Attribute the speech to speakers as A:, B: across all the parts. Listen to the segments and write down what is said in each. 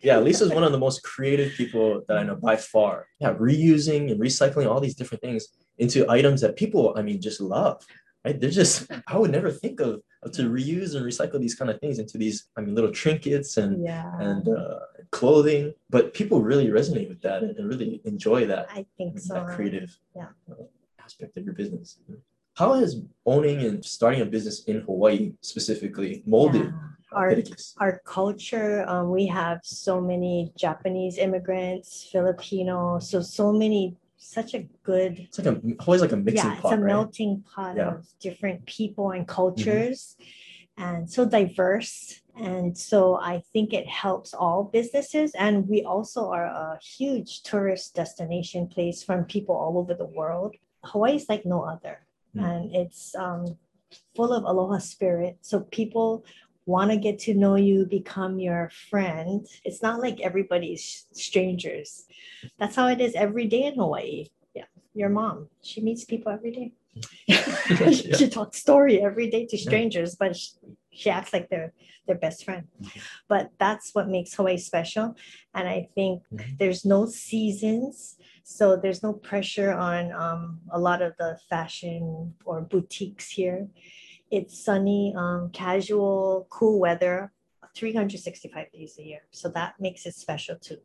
A: yeah, Lisa's one of the most creative people that I know by far. Yeah, reusing and recycling all these different things into items that people, I mean, just love. Right? They're just, I would never think of, of to reuse and recycle these kind of things into these, I mean, little trinkets and
B: Yeah.
A: and uh, clothing. But people really resonate with that and, really enjoy that
B: I think so.
A: that creative
B: Yeah.
A: uh, aspect of your business. How has owning and starting a business in Hawaii specifically molded
B: Yeah. Our our culture, um, we have so many Japanese immigrants, Filipino, so so many such a good
A: It's like a Hawaii's like a mixing
B: yeah, it's a
A: right?
B: melting pot
A: Yeah. Mm-hmm.
B: of different people and cultures and so diverse. And so I think it helps all businesses. And we also are a huge tourist destination place from people all over the world. Hawaii is like no other.
A: Mm.
B: And it's um, full of aloha spirit. So people want to get to know you, become your friend. It's not like everybody's strangers. That's how it is every day in Hawaii. Yeah. Your mom, she meets people every day. she talks story every day to
A: Yeah.
B: strangers, but she, she acts like they're their best friend.
A: Mhm.
B: But that's what makes Hawaii special. And I think
A: Mhm.
B: there's no seasons. So there's no pressure on um, a lot of the fashion or boutiques here. It's sunny, um, casual, cool weather, 365 days a year. So that makes it special too.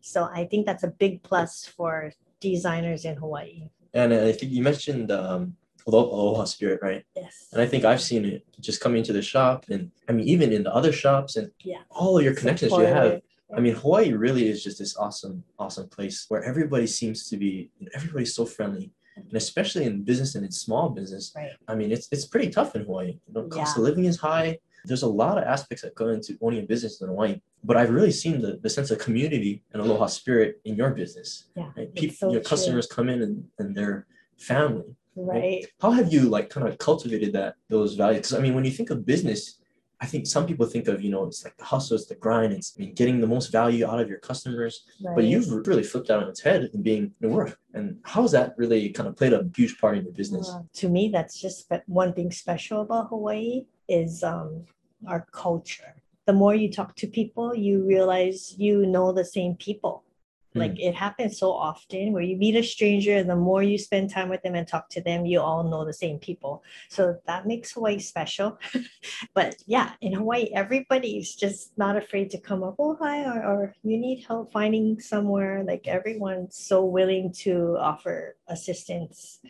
B: So I think that's a big plus for designers in Hawaii.
A: And I think you mentioned um, alo- aloha spirit, right?
B: Yes.
A: And I think I've seen it just coming into the shop, and I mean even in the other shops and
B: Yeah.
A: all your connections you have. I mean, Hawaii really is just this awesome, awesome place where everybody seems to be, everybody's so friendly, and especially in business and in small business.
B: Right.
A: I mean, it's it's pretty tough in Hawaii. You know, cost
B: Yeah.
A: of living is high. There's a lot of aspects that go into owning a business in Hawaii, but I've really seen the, the sense of community and aloha spirit in your business.
B: Yeah.
A: Right? People,
B: so
A: your
B: true.
A: customers come in and, and they're family.
B: Right.
A: How have you like kind of cultivated that those values? Because I mean, when you think of business, I think some people think of you know it's like the hustle, it's the grind, it's I mean, getting the most value out of your customers. But you've really flipped that on its head and being the work. And how has that really kind of played a huge part in your business?
B: Uh, to me, that's just one thing special about Hawaii is um, our culture. The more you talk to people, you realize you know the same people. Like mm. it happens so often where you meet a stranger, and the more you spend time with them and talk to them, you all know the same people. So that makes Hawaii special. but yeah, in Hawaii, everybody's just not afraid to come up, oh, hi, or, or you need help finding somewhere. Like everyone's so willing to offer assistance.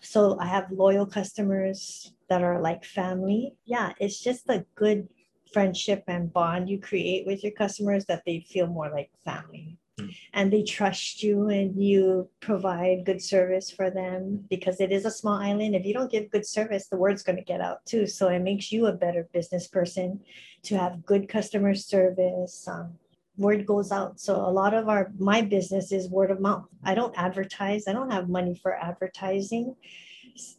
B: So I have loyal customers that are like family. Yeah, it's just a good friendship and bond you create with your customers that they feel more like family.
A: Mm.
B: And they trust you and you provide good service for them because it is a small island. If you don't give good service, the word's going to get out too. So it makes you a better business person to have good customer service. Um, word goes out. So a lot of our my business is word of mouth. I don't advertise. I don't have money for advertising,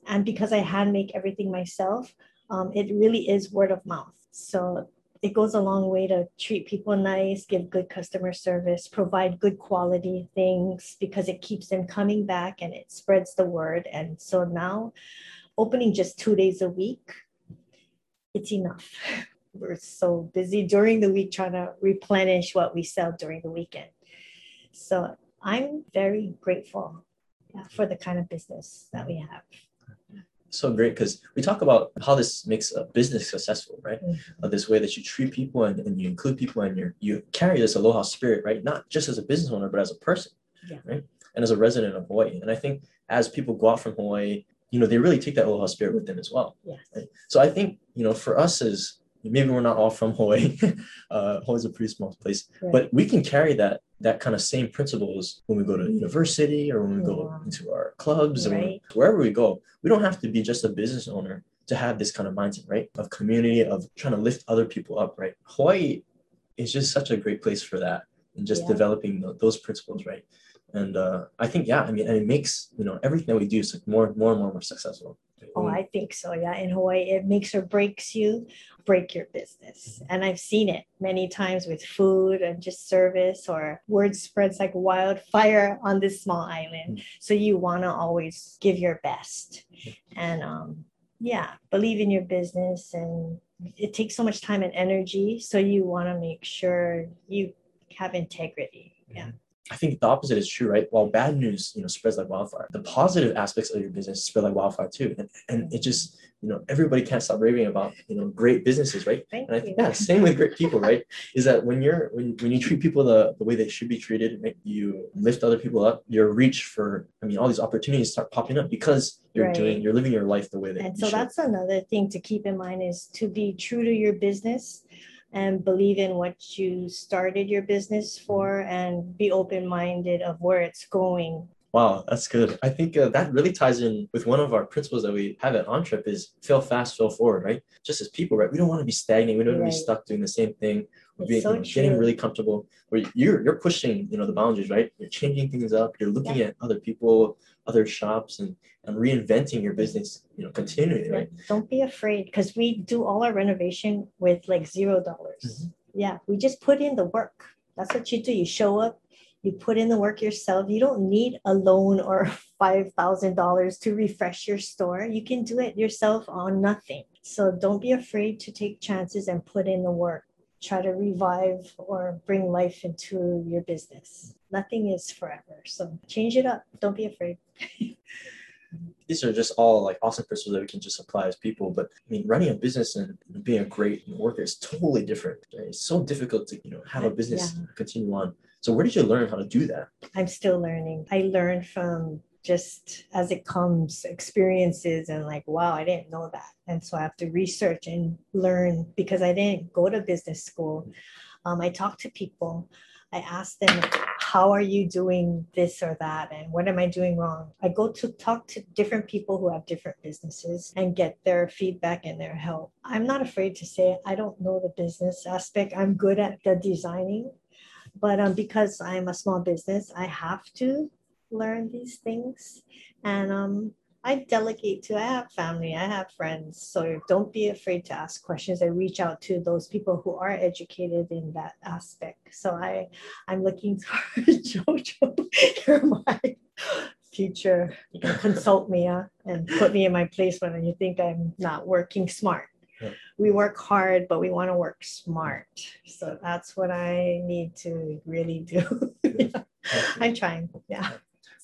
B: and because I hand make everything myself, um, it really is word of mouth. So it goes a long way to treat people nice, give good customer service, provide good quality things because it keeps them coming back and it spreads the word. And so now, opening just two days a week, it's enough. We're so busy during the week trying to replenish what we sell during the weekend. So I'm very grateful for the kind of business that we have.
A: So great because we talk about how this makes a business successful, right?
B: Mhm.
A: Uh, this way that you treat people and, and you include people and you you carry this aloha spirit, right? Not just as a business owner, but as a person,
B: Yeah.
A: right? And as a resident of Hawaii. And I think as people go out from Hawaii, you know, they really take that aloha spirit with them as well.
B: Yes.
A: Right. So I think, you know, for us as maybe we're not all from Hawaii, uh, Hawaii's a pretty small place,
B: Right.
A: but we can carry that that kind of same principles when we go to university or when we go
B: Yeah.
A: into our clubs and
B: Right.
A: wherever we go. We don't have to be just a business owner to have this kind of mindset, right? Of community, of trying to lift other people up, right? Hawaii is just such a great place for that and just
B: Yeah.
A: developing tho- those principles, right? And uh, I think, yeah, I mean, and it makes, you know, everything that we do is like more, more and more, more successful.
B: Oh, mm. I think so. Yeah. In Hawaii, it makes or breaks you, break your business. Mm-hmm. And I've seen it many times with food and just service or word spreads like wildfire on this small island. Mm. So you want to always give your best. Mm-hmm. And um, yeah, believe in your business. And it takes so much time and energy. So you want to make sure you have integrity. Yeah. Mm-hmm.
A: I think the opposite is true, right? While bad news, you know, spreads like wildfire, the positive aspects of your business spread like wildfire too. And, and it just, you know, everybody can't stop raving about, you know, great businesses, right?
B: Thank
A: And I
B: you.
A: think, yeah, same with great people, right? Is that when you're when when you treat people the, the way they should be treated, right? you lift other people up, your reach for I mean all these opportunities start popping up because you're
B: Right.
A: doing you're living your life the way that
B: And
A: you
B: so
A: should.
B: that's another thing to keep in mind is to be true to your business and believe in what you started your business for and be open-minded of where it's going.
A: Wow, that's good. I think uh, that really ties in with one of our principles that we have at ENTREP is fail fast, fail forward, right? Just as people, right? We don't want to be stagnant. We don't want to be stuck doing the same thing. We're being,
B: so
A: getting really comfortable. Where you're you're pushing, you know, the boundaries, right? You're changing things up. You're looking at other people, other shops, and and reinventing your business, you know, continually,
B: Yeah,
A: right?
B: Don't be afraid because we do all our renovation with like zero dollars.
A: Mhm.
B: Yeah, we just put in the work. That's what you do. You show up, you put in the work yourself. You don't need a loan or five thousand dollars to refresh your store. You can do it yourself on nothing. So don't be afraid to take chances and put in the work. Try to revive or bring life into your business. Nothing is forever. So change it up. Don't be afraid.
A: these are just all like awesome principles that we can just apply as people. But I mean, running a business and being a great worker is totally different. It's so difficult to you know have a business continue on. So where did you learn how to do that?
B: I'm still learning. I learned from just as it comes experiences and like, wow, I didn't know that. And so I have to research and learn because I didn't go to business school. Um, I talk to people. I ask them, how are you doing this or that? And what am I doing wrong? I go to talk to different people who have different businesses and get their feedback and their help. I'm not afraid to say, I don't know the business aspect. I'm good at the designing. But um, because I'm a small business, I have to learn these things. And um, I delegate to, I have family, I have friends. So don't be afraid to ask questions. I reach out to those people who are educated in that aspect. So I, I'm looking for Jojo, you're my future. You can consult me uh, and put me in my place when you think I'm not working smart.
A: Yeah.
B: We work hard, but we want to work smart. So that's what I need to really do. Yeah. I'm trying. Yeah.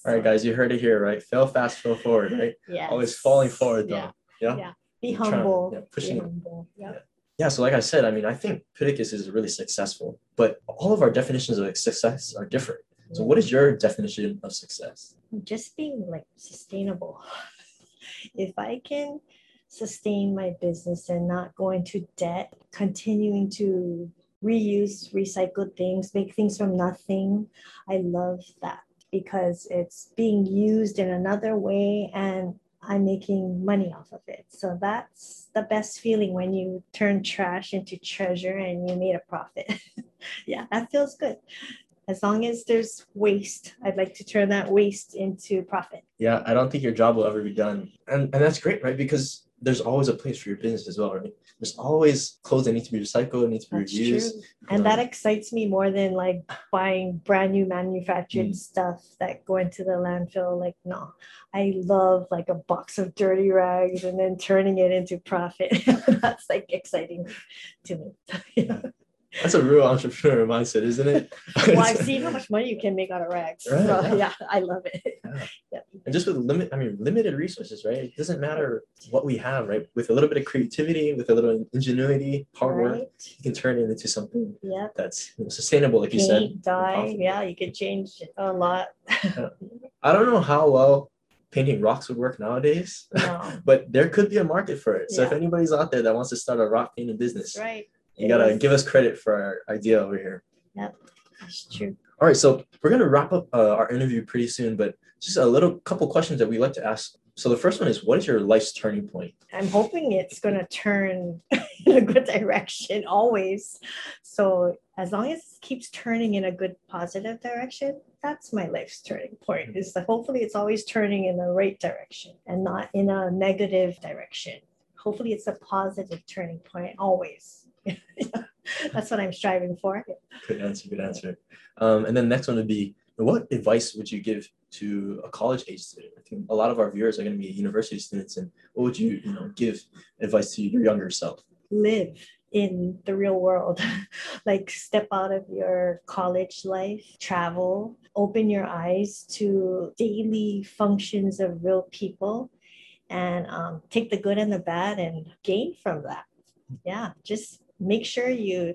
A: All right, guys, you heard it here, right? Fail fast, fail forward, right?
B: Yeah.
A: Always falling forward, though.
B: Yeah.
A: Yeah.
B: Be
A: You're trying-
B: humble.
A: yeah,
B: Be
A: pushing-
B: humble. Yeah.
A: Yeah, so like I said, I mean, I think Pitacus is really successful, but all of our definitions of success are different. So, what is your definition of success?
B: just being like sustainable. If I can sustain my business and not go into debt, continuing to reuse, recycle things, make things from nothing, I love that because it's being used in another way and I'm making money off of it. So that's the best feeling when you turn trash into treasure and you made a profit. yeah, that feels good. As long as there's waste, I'd like to turn that waste into profit.
A: Yeah, I don't think your job will ever be done. And, and that's great, right? Because there's always a place for your business as well, right? There's always clothes that need to be recycled, need to be
B: That's
A: reused.
B: And that excites me more than like buying brand new manufactured
A: Mm.
B: stuff that go into the landfill. Like, no, I love like a box of dirty rags and then turning it into profit. That's like exciting to me. yeah.
A: That's a real entrepreneur mindset, isn't it?
B: Well, I've seen how much money you can make out of rags.
A: Right,
B: So,
A: yeah.
B: yeah, I love it.
A: And just with limit, I mean, limited resources, right? It doesn't matter what we have, right? With a little bit of creativity, with a little ingenuity, hard work, you can turn it into something
B: Yeah.
A: that's you know, sustainable, like you said.
B: Paint, dye. Yeah, you could change a lot.
A: I don't know how well painting rocks would work nowadays,
B: No,
A: but there could be a market for it. So if anybody's out there that wants to start a rock painting business,
B: right.
A: you
B: It
A: gotta
B: is.
A: give us credit for our idea over here.
B: Yeah, that's true.
A: All right, so we're gonna wrap up uh, our interview pretty soon, but just a little couple questions that we like to ask. So the first one is, what is your life's turning point?
B: I'm hoping it's going to turn in a good direction always. So, as long as it keeps turning in a good positive direction, that's my life's turning point. Is that hopefully it's always turning in the right direction and not in a negative direction. Hopefully, it's a positive turning point always. that's what I'm striving for.
A: Good answer, good answer. Um, and then next one would be, what advice would you give to a college age student? I think a lot of our viewers are going to be university students, and what would you, you know, give advice to your younger self?
B: Live in the real world. like step out of your college life, travel, open your eyes to daily functions of real people and um, take the good and the bad and gain from that. Yeah, just make sure you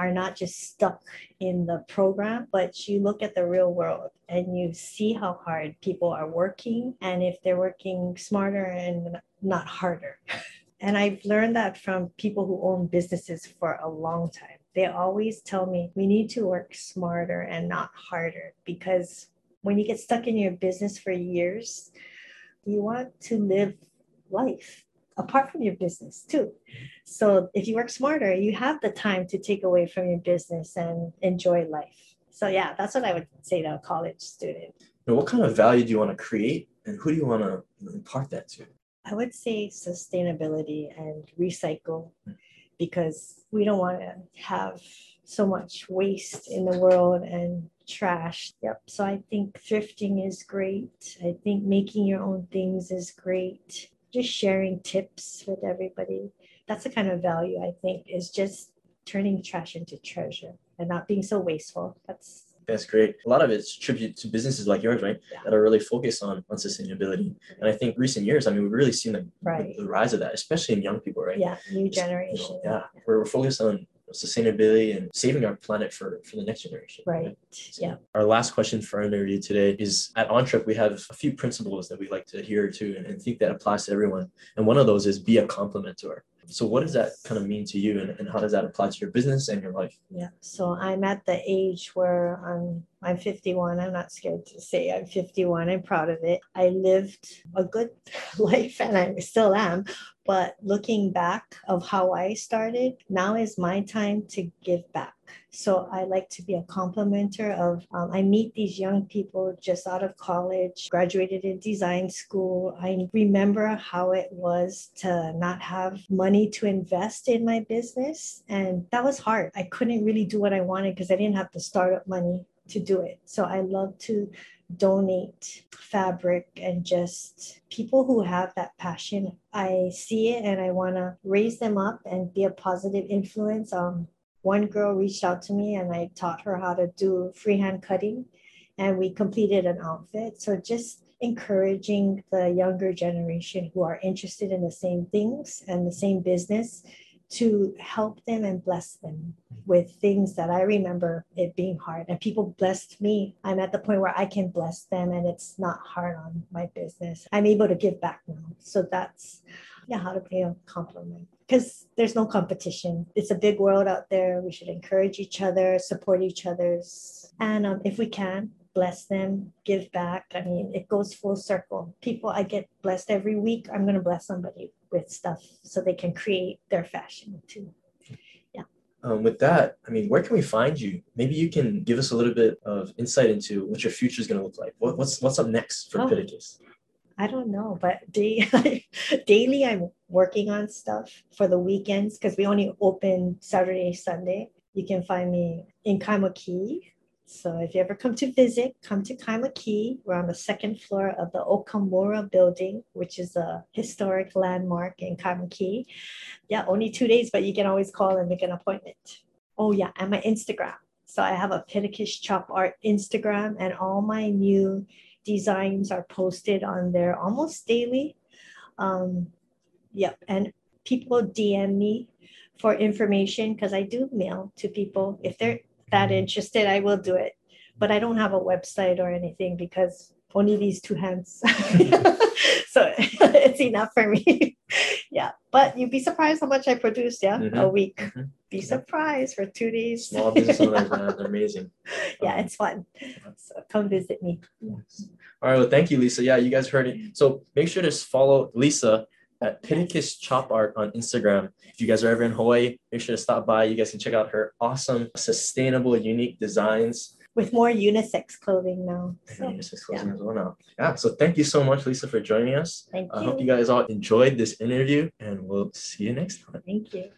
B: are not just stuck in the program, but you look at the real world and you see how hard people are working and if they're working smarter and not harder. and I've learned that from people who own businesses for a long time. They always tell me we need to work smarter and not harder because when you get stuck in your business for years, you want to live life apart from your business too. So if you work smarter, you have the time to take away from your business and enjoy life. So yeah, that's what I would say to a college student.
A: Now, what kind of value do you want to create and who do you want to impart that to?
B: I would say sustainability and recycle hmm. because we don't want to have so much waste in the world and trash. Yep. So I think thrifting is great. I think making your own things is great just sharing tips with everybody. That's the kind of value I think is just turning trash into treasure and not being so wasteful. That's
A: that's great. A lot of it's tribute to businesses like yours, right? Yeah. That are really focused on, on sustainability. And I think recent years, I mean, we've really seen the, right. the, the rise of that, especially in young people, right?
B: Yeah, new generation. You
A: know, yeah. yeah. We're, we're focused on sustainability and saving our planet for, for the next generation.
B: Right. right? So yeah.
A: Our last question for our interview today is at ENTREP, we have a few principles that we like to adhere to and, and think that applies to everyone. And one of those is be a complementor. So what does that kind of mean to you and, and how does that apply to your business and your life?
B: Yeah. So I'm at the age where I'm I'm 51. I'm not scared to say I'm 51. I'm proud of it. I lived a good life and I still am. But looking back of how I started, now is my time to give back. So I like to be a complementer of, um, I meet these young people just out of college, graduated in design school. I remember how it was to not have money to invest in my business. And that was hard. I couldn't really do what I wanted because I didn't have the startup money to do it. So I love to donate fabric and just people who have that passion. I see it and I want to raise them up and be a positive influence. Um, one girl reached out to me and I taught her how to do freehand cutting and we completed an outfit. So just encouraging the younger generation who are interested in the same things and the same business to help them and bless them with things that I remember it being hard. And people blessed me. I'm at the point where I can bless them and it's not hard on my business. I'm able to give back now. So that's yeah, how to pay a compliment. Because there's no competition. It's a big world out there. We should encourage each other, support each other's. And um, if we can, bless them, give back. I mean, it goes full circle. People, I get blessed every week. I'm going to bless somebody with stuff so they can create their fashion too. Yeah.
A: Um, with that, I mean, where can we find you? Maybe you can give us a little bit of insight into what your future is going to look like. What, what's what's up next for oh?
B: I don't know, but day, daily I'm working on stuff for the weekends because we only open Saturday, Sunday. You can find me in Kaimuki so if you ever come to visit, come to Kaimuki. We're on the second floor of the Okamura building, which is a historic landmark in Kaimuki. Yeah, only two days, but you can always call and make an appointment. Oh yeah, and my Instagram. So I have a Pitacus Chop Art Instagram and all my new designs are posted on there almost daily. Um, yep, and people DM me for information because I do mail to people if they're that interested, I will do it. But I don't have a website or anything because only these two hands. so it's enough for me. yeah. But you'd be surprised how much I produce, yeah, mm-hmm. a week. Mm-hmm. Be surprised for two days.
A: Small business owners, man, they're amazing.
B: yeah, um, it's fun. So come visit me.
A: Yes. All right. Well, thank you, Lisa. Yeah, you guys heard it. So make sure to follow Lisa at Pitacus Chop Art on Instagram. If you guys are ever in Hawaii, make sure to stop by. You guys can check out her awesome, sustainable, unique designs.
B: With more unisex clothing now.
A: So, unisex clothing yeah. as well now. Yeah. So thank you so much, Lisa, for joining us.
B: Thank
A: you. I hope you guys all enjoyed this interview and we'll see you next time.
B: Thank you.